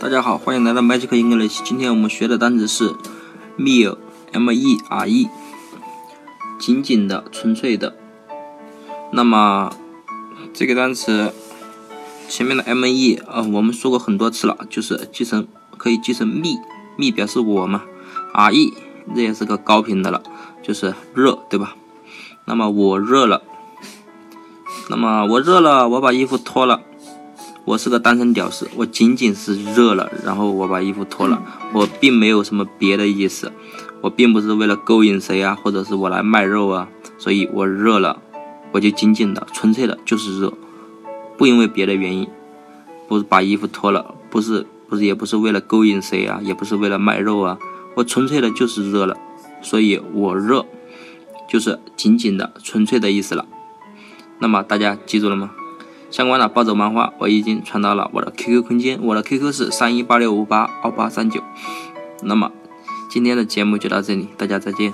大家好，欢迎来到 Magic English。今天我们学的单词是 mere，m-e-r-e，紧紧的、纯粹的。那么这个单词前面的 m-e 啊，我们说过很多次了，就是记成可以记成 me，me 表示我嘛，r-e 这也是个高频的了，就是热，对吧？那么我热了，那么我热了，我把衣服脱了。我是个单身屌丝，我仅仅是热了，然后我把衣服脱了，我并没有什么别的意思，我并不是为了勾引谁啊，或者是我来卖肉啊，所以我热了，我就仅仅的、纯粹的就是热，不因为别的原因，不是把衣服脱了，不是不是也不是为了勾引谁啊，也不是为了卖肉啊，我纯粹的就是热了，所以我热就是仅仅的、纯粹的意思了。那么大家记住了吗？相关的暴走漫画我已经传到了我的 QQ 空间，我的 QQ 是三一八六五八二八三九。那么今天的节目就到这里，大家再见。